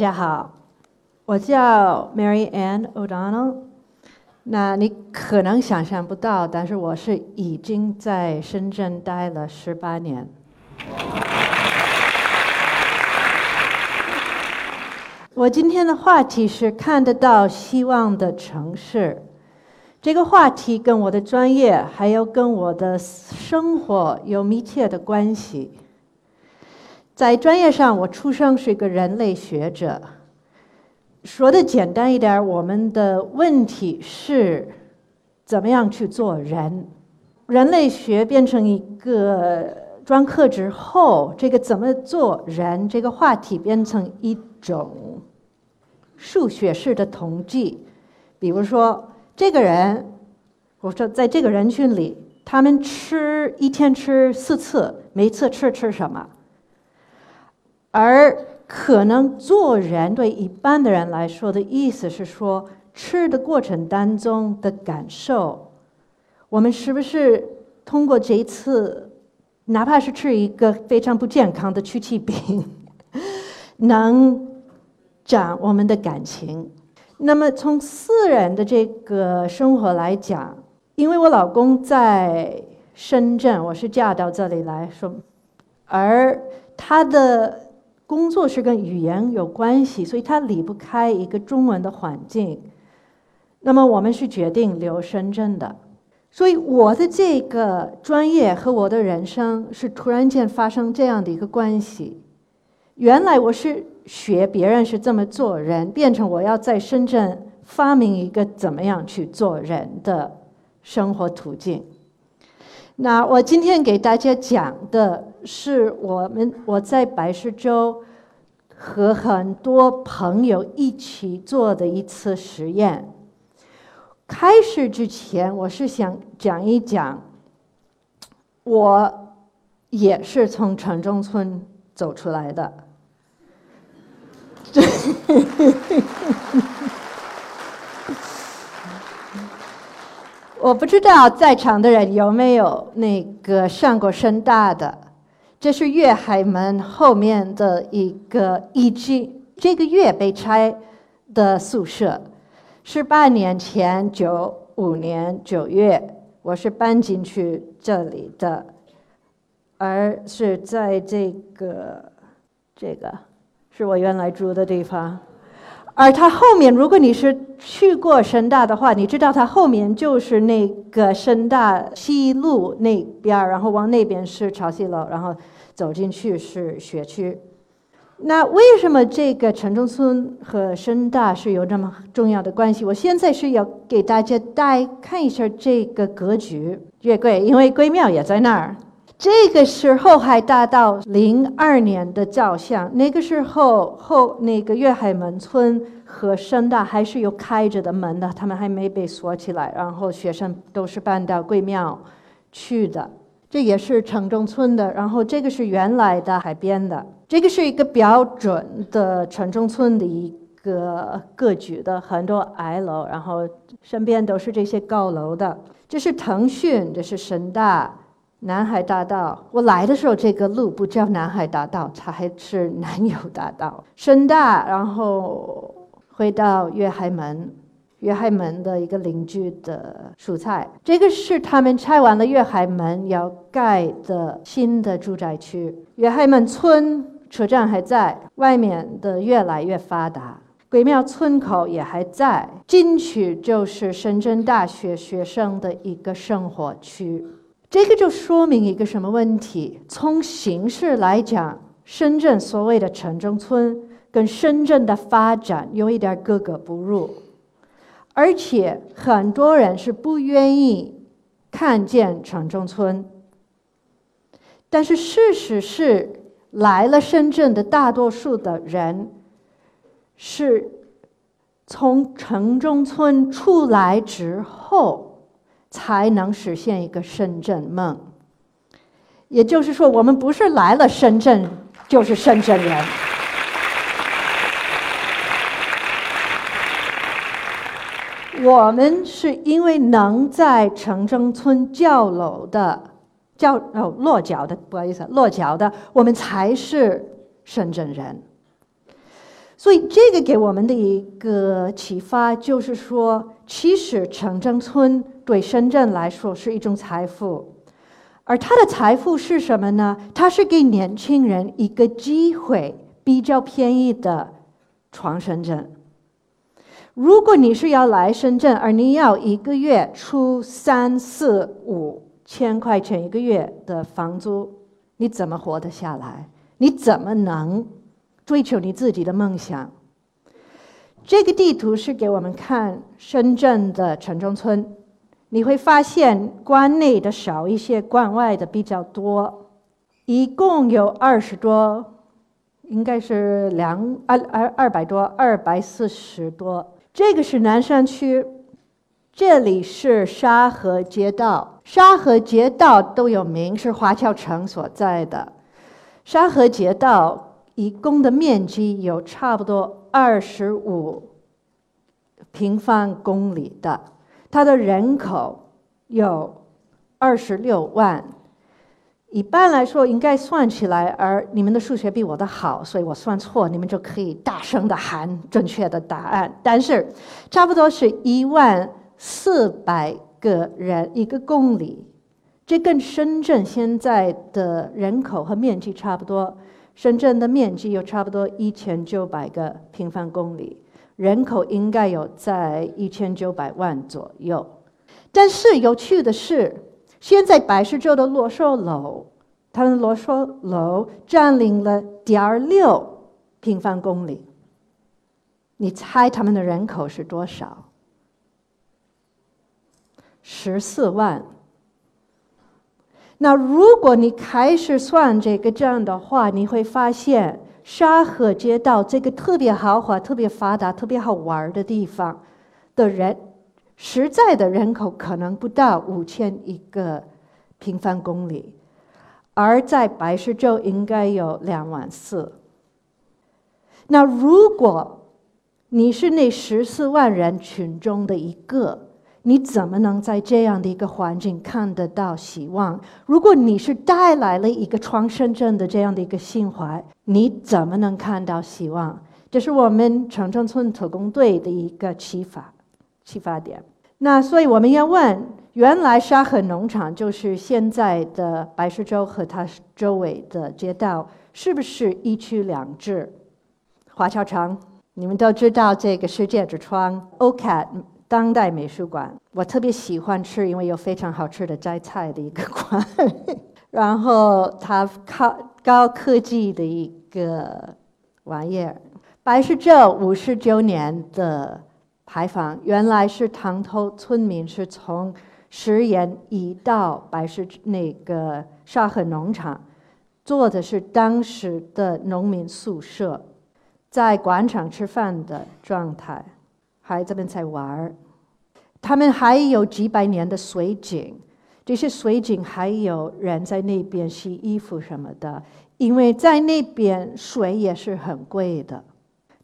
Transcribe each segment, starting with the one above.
大家好，我叫 Mary Ann O'Donnell。那你可能想象不到，但是我是已经在深圳待了十八年。我今天的话题是看得到希望的城市。这个话题跟我的专业还有跟我的生活有密切的关系。在专业上，我出生是一个人类学者。说的简单一点，我们的问题是怎么样去做人。人类学变成一个专科之后，这个怎么做人这个话题变成一种数学式的统计。比如说，这个人，我说在这个人群里，他们吃一天吃四次，每次吃吃什么？而可能做人对一般的人来说的意思是说，吃的过程当中的感受，我们是不是通过这一次，哪怕是吃一个非常不健康的曲奇饼，能长我们的感情？那么从私人的这个生活来讲，因为我老公在深圳，我是嫁到这里来说，而他的。工作是跟语言有关系，所以它离不开一个中文的环境。那么我们是决定留深圳的，所以我的这个专业和我的人生是突然间发生这样的一个关系。原来我是学别人是这么做人，变成我要在深圳发明一个怎么样去做人的生活途径。那我今天给大家讲的是我们我在白石洲和很多朋友一起做的一次实验。开始之前，我是想讲一讲，我也是从城中村走出来的。我不知道在场的人有没有那个上过深大的，这是粤海门后面的一个已经这个月被拆的宿舍。是八年前，九五年九月，我是搬进去这里的，而是在这个这个是我原来住的地方。而它后面，如果你是去过深大的话，你知道它后面就是那个深大西路那边，然后往那边是潮汐楼，然后走进去是学区。那为什么这个城中村和深大是有这么重要的关系？我现在是要给大家带看一下这个格局。月桂，因为桂庙也在那儿。这个是后海大道零二年的照相，那个时候后那个粤海门村和深大还是有开着的门的，他们还没被锁起来，然后学生都是搬到贵庙去的。这也是城中村的，然后这个是原来的海边的，这个是一个标准的城中村的一个格局的，很多矮楼，然后身边都是这些高楼的。这是腾讯，这是深大。南海大道，我来的时候这个路不叫南海大道，它还是南油大道。深大，然后回到粤海门，粤海门的一个邻居的蔬菜。这个是他们拆完了粤海门要盖的新的住宅区。粤海门村车站还在，外面的越来越发达。鬼庙村口也还在，进去就是深圳大学学生的一个生活区。这个就说明一个什么问题？从形式来讲，深圳所谓的城中村跟深圳的发展有一点格格不入，而且很多人是不愿意看见城中村。但是事实是，来了深圳的大多数的人，是从城中村出来之后。才能实现一个深圳梦。也就是说，我们不是来了深圳就是深圳人。我们是因为能在城中村叫楼的、叫哦落脚的，不好意思，落脚的，我们才是深圳人。所以这个给我们的一个启发就是说，其实城中村对深圳来说是一种财富，而它的财富是什么呢？它是给年轻人一个机会，比较便宜的闯深圳。如果你是要来深圳，而你要一个月出三四五千块钱一个月的房租，你怎么活得下来？你怎么能？追求你自己的梦想。这个地图是给我们看深圳的城中村，你会发现关内的少一些，关外的比较多。一共有二十多，应该是两二二二百多，二百四十多。这个是南山区，这里是沙河街道，沙河街道都有名，是华侨城所在的。沙河街道。一共的面积有差不多二十五平方公里的，它的人口有二十六万。一般来说，应该算起来，而你们的数学比我的好，所以我算错，你们就可以大声的喊正确的答案。但是，差不多是一万四百个人一个公里，这跟深圳现在的人口和面积差不多。深圳的面积有差不多一千九百个平方公里，人口应该有在一千九百万左右。但是有趣的是，现在百事洲的罗寿楼，它的罗寿楼占领了点六平方公里。你猜他们的人口是多少？十四万。那如果你开始算这个账的话，你会发现沙河街道这个特别豪华、特别发达、特别好玩的地方的人，实在的人口可能不到五千一个平方公里，而在白石洲应该有两万四。那如果你是那十四万人群中的一个，你怎么能在这样的一个环境看得到希望？如果你是带来了一个创深圳的这样的一个心怀，你怎么能看到希望？这是我们城中村特工队的一个启发、启发点。那所以我们要问：原来沙河农场就是现在的白石洲和它周围的街道，是不是一区两制？华侨城，你们都知道这个世界之窗，OK。当代美术馆，我特别喜欢吃，因为有非常好吃的摘菜的一个馆。然后它高高科技的一个玩意儿。白石洲五十九年的牌坊，原来是塘头村民是从石岩移到白石那个沙河农场，做的是当时的农民宿舍，在广场吃饭的状态。孩子们在玩儿，他们还有几百年的水井，这些水井还有人在那边洗衣服什么的，因为在那边水也是很贵的，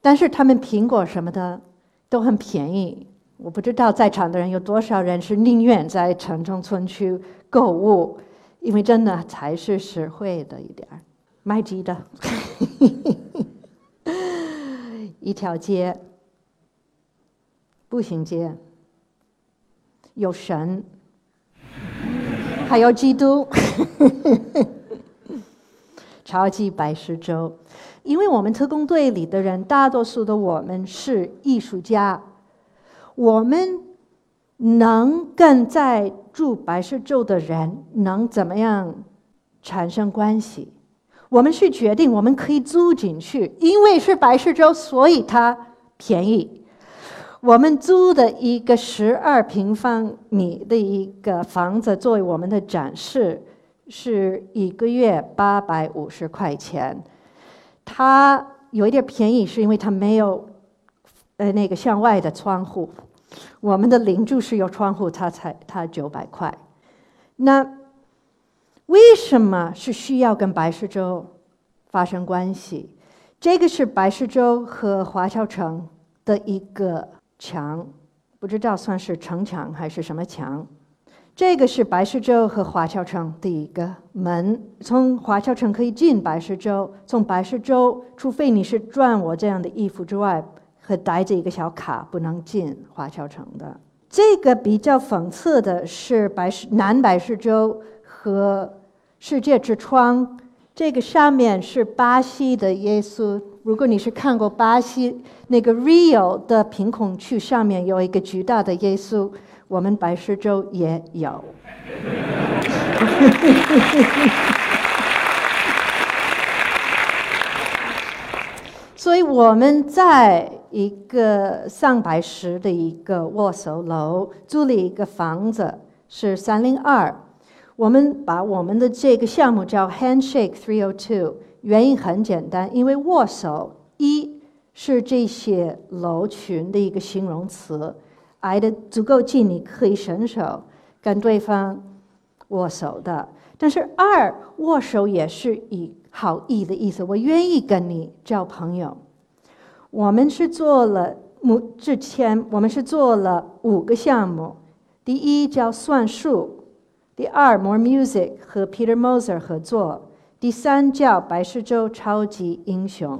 但是他们苹果什么的都很便宜。我不知道在场的人有多少人是宁愿在城中村去购物，因为真的才是实惠的一点儿，卖鸡的，一条街。步行街有神，还有基督，超级白石洲。因为我们特工队里的人，大多数的我们是艺术家，我们能跟在住白石洲的人能怎么样产生关系？我们是决定我们可以租进去，因为是白石洲，所以它便宜。我们租的一个十二平方米的一个房子作为我们的展示，是一个月八百五十块钱。它有一点便宜，是因为它没有呃那个向外的窗户。我们的邻居是有窗户，它才它九百块。那为什么是需要跟白石洲发生关系？这个是白石洲和华侨城的一个。墙不知道算是城墙还是什么墙，这个是白石洲和华侨城的一个门，从华侨城可以进白石洲，从白石洲，除非你是穿我这样的衣服之外，和带着一个小卡，不能进华侨城的。这个比较讽刺的是白石南白石洲和世界之窗，这个上面是巴西的耶稣。如果你是看过巴西那个 Rio 的贫困区，上面有一个巨大的耶稣，我们白石洲也有。所以我们在一个上白石的一个握手楼租了一个房子，是三零二。我们把我们的这个项目叫 Handshake Three O Two。原因很简单，因为握手一是这些楼群的一个形容词，挨得足够近，你可以伸手跟对方握手的。但是二握手也是以好意的意思，我愿意跟你交朋友。我们是做了目之前，我们是做了五个项目，第一叫算术，第二 More Music 和 Peter Moser 合作。第三叫白石洲超级英雄，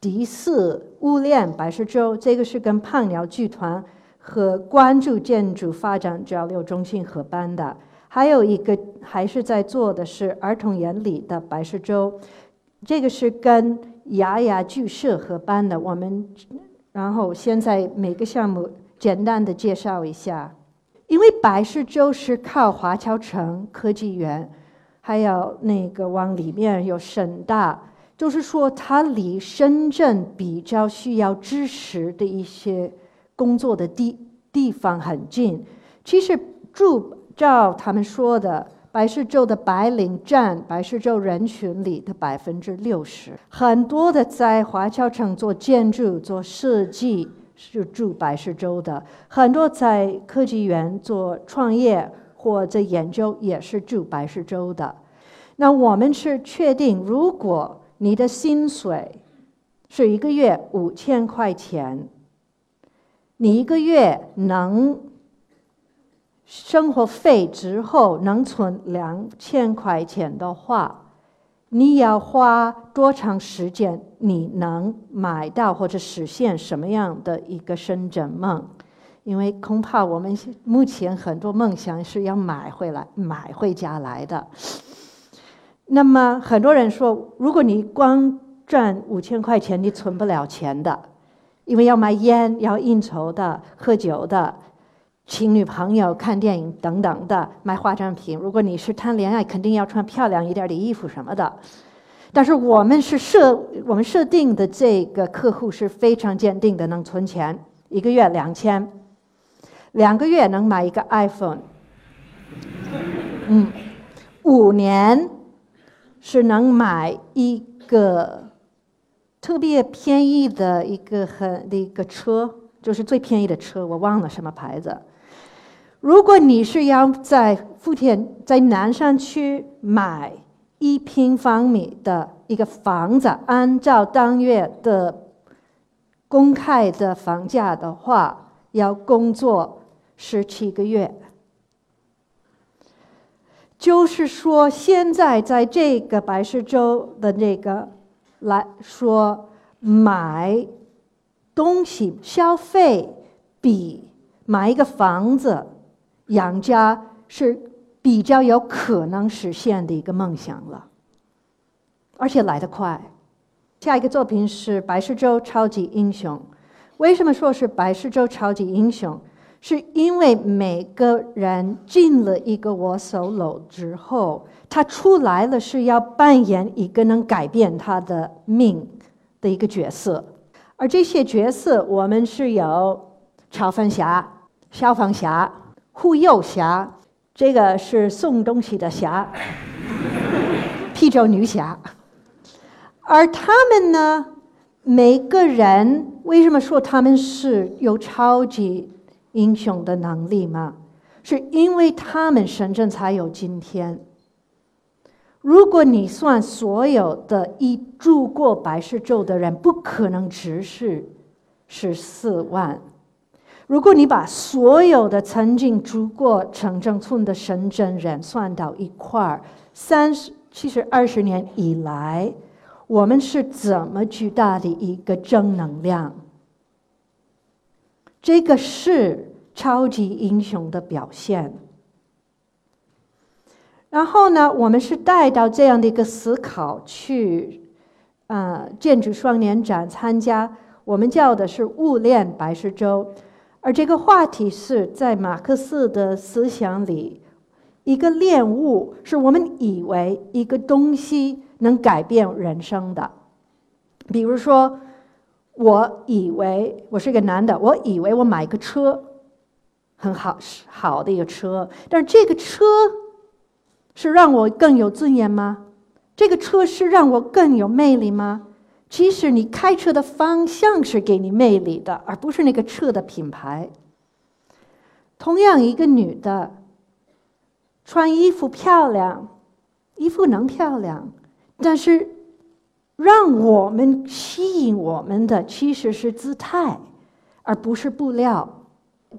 第四物恋白石洲，这个是跟胖鸟剧团和关注建筑发展交流中心合办的。还有一个还是在做的是儿童眼里的白石洲，这个是跟牙牙剧社合办的。我们然后现在每个项目简单的介绍一下，因为白石洲是靠华侨城科技园。还有那个往里面有深大，就是说它离深圳比较需要支持的一些工作的地地方很近。其实住照他们说的，白石洲的白领占白石洲人群里的百分之六十，很多的在华侨城做建筑、做设计是住白石洲的，很多在科技园做创业。或者研究也是住白石洲的，那我们是确定，如果你的薪水是一个月五千块钱，你一个月能生活费之后能存两千块钱的话，你要花多长时间？你能买到或者实现什么样的一个深圳梦？因为恐怕我们目前很多梦想是要买回来、买回家来的。那么很多人说，如果你光赚五千块钱，你存不了钱的，因为要买烟、要应酬的、喝酒的、请女朋友、看电影等等的、买化妆品。如果你是谈恋爱，肯定要穿漂亮一点的衣服什么的。但是我们是设我们设定的这个客户是非常坚定的，能存钱，一个月两千。两个月能买一个 iPhone，嗯，五年是能买一个特别便宜的一个很的一个车，就是最便宜的车，我忘了什么牌子。如果你是要在福田在南山区买一平方米的一个房子，按照当月的公开的房价的话，要工作。十七个月，就是说，现在在这个白石洲的那个来说，买东西消费比买一个房子养家是比较有可能实现的一个梦想了，而且来得快。下一个作品是白石洲超级英雄。为什么说是白石洲超级英雄？是因为每个人进了一个握手楼之后，他出来了是要扮演一个能改变他的命的一个角色，而这些角色我们是有超凡侠、消防侠、护佑侠，这个是送东西的侠、啤酒女侠，而他们呢，每个人为什么说他们是有超级？英雄的能力吗？是因为他们深圳才有今天。如果你算所有的已住过白石洲的人，不可能只是十四万。如果你把所有的曾经住过城中村的深圳人算到一块儿，三十其实二十年以来，我们是怎么巨大的一个正能量？这个是超级英雄的表现。然后呢，我们是带到这样的一个思考去，啊，建筑双年展参加，我们叫的是物链白石洲。而这个话题是在马克思的思想里，一个恋物是我们以为一个东西能改变人生的。比如说，我以为我是个男的，我以为我买个车很好是，好的一个车，但是这个车是让我更有尊严吗？这个车是让我更有魅力吗？其实你开车的方向是给你魅力的，而不是那个车的品牌。同样，一个女的穿衣服漂亮，衣服能漂亮，但是让我们吸引我们的其实是姿态，而不是布料。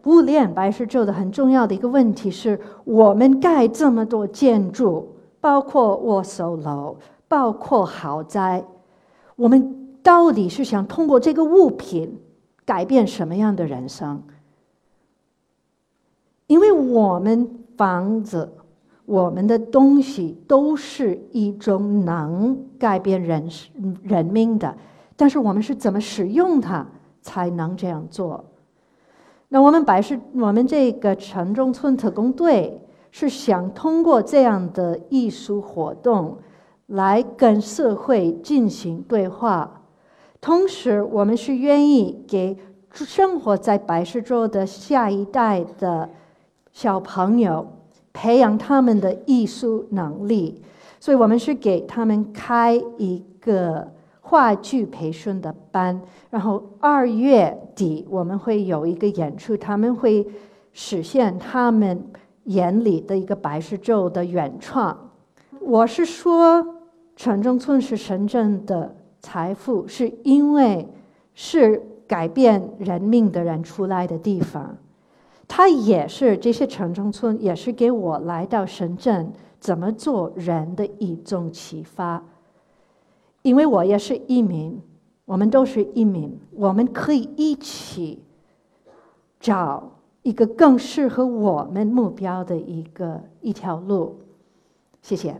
布链白石洲的很重要的一个问题是我们盖这么多建筑，包括握手楼，包括豪宅。我们到底是想通过这个物品改变什么样的人生？因为我们房子、我们的东西都是一种能改变人人命的，但是我们是怎么使用它才能这样做？那我们白是，我们这个城中村特工队是想通过这样的艺术活动。来跟社会进行对话，同时我们是愿意给生活在白石洲的下一代的小朋友培养他们的艺术能力，所以我们是给他们开一个话剧培训的班，然后二月底我们会有一个演出，他们会实现他们眼里的一个白石洲的原创。我是说。城中村是深圳的财富，是因为是改变人命的人出来的地方。它也是这些城中村，也是给我来到深圳怎么做人的一种启发。因为我也是一名，我们都是一名，我们可以一起找一个更适合我们目标的一个一条路。谢谢。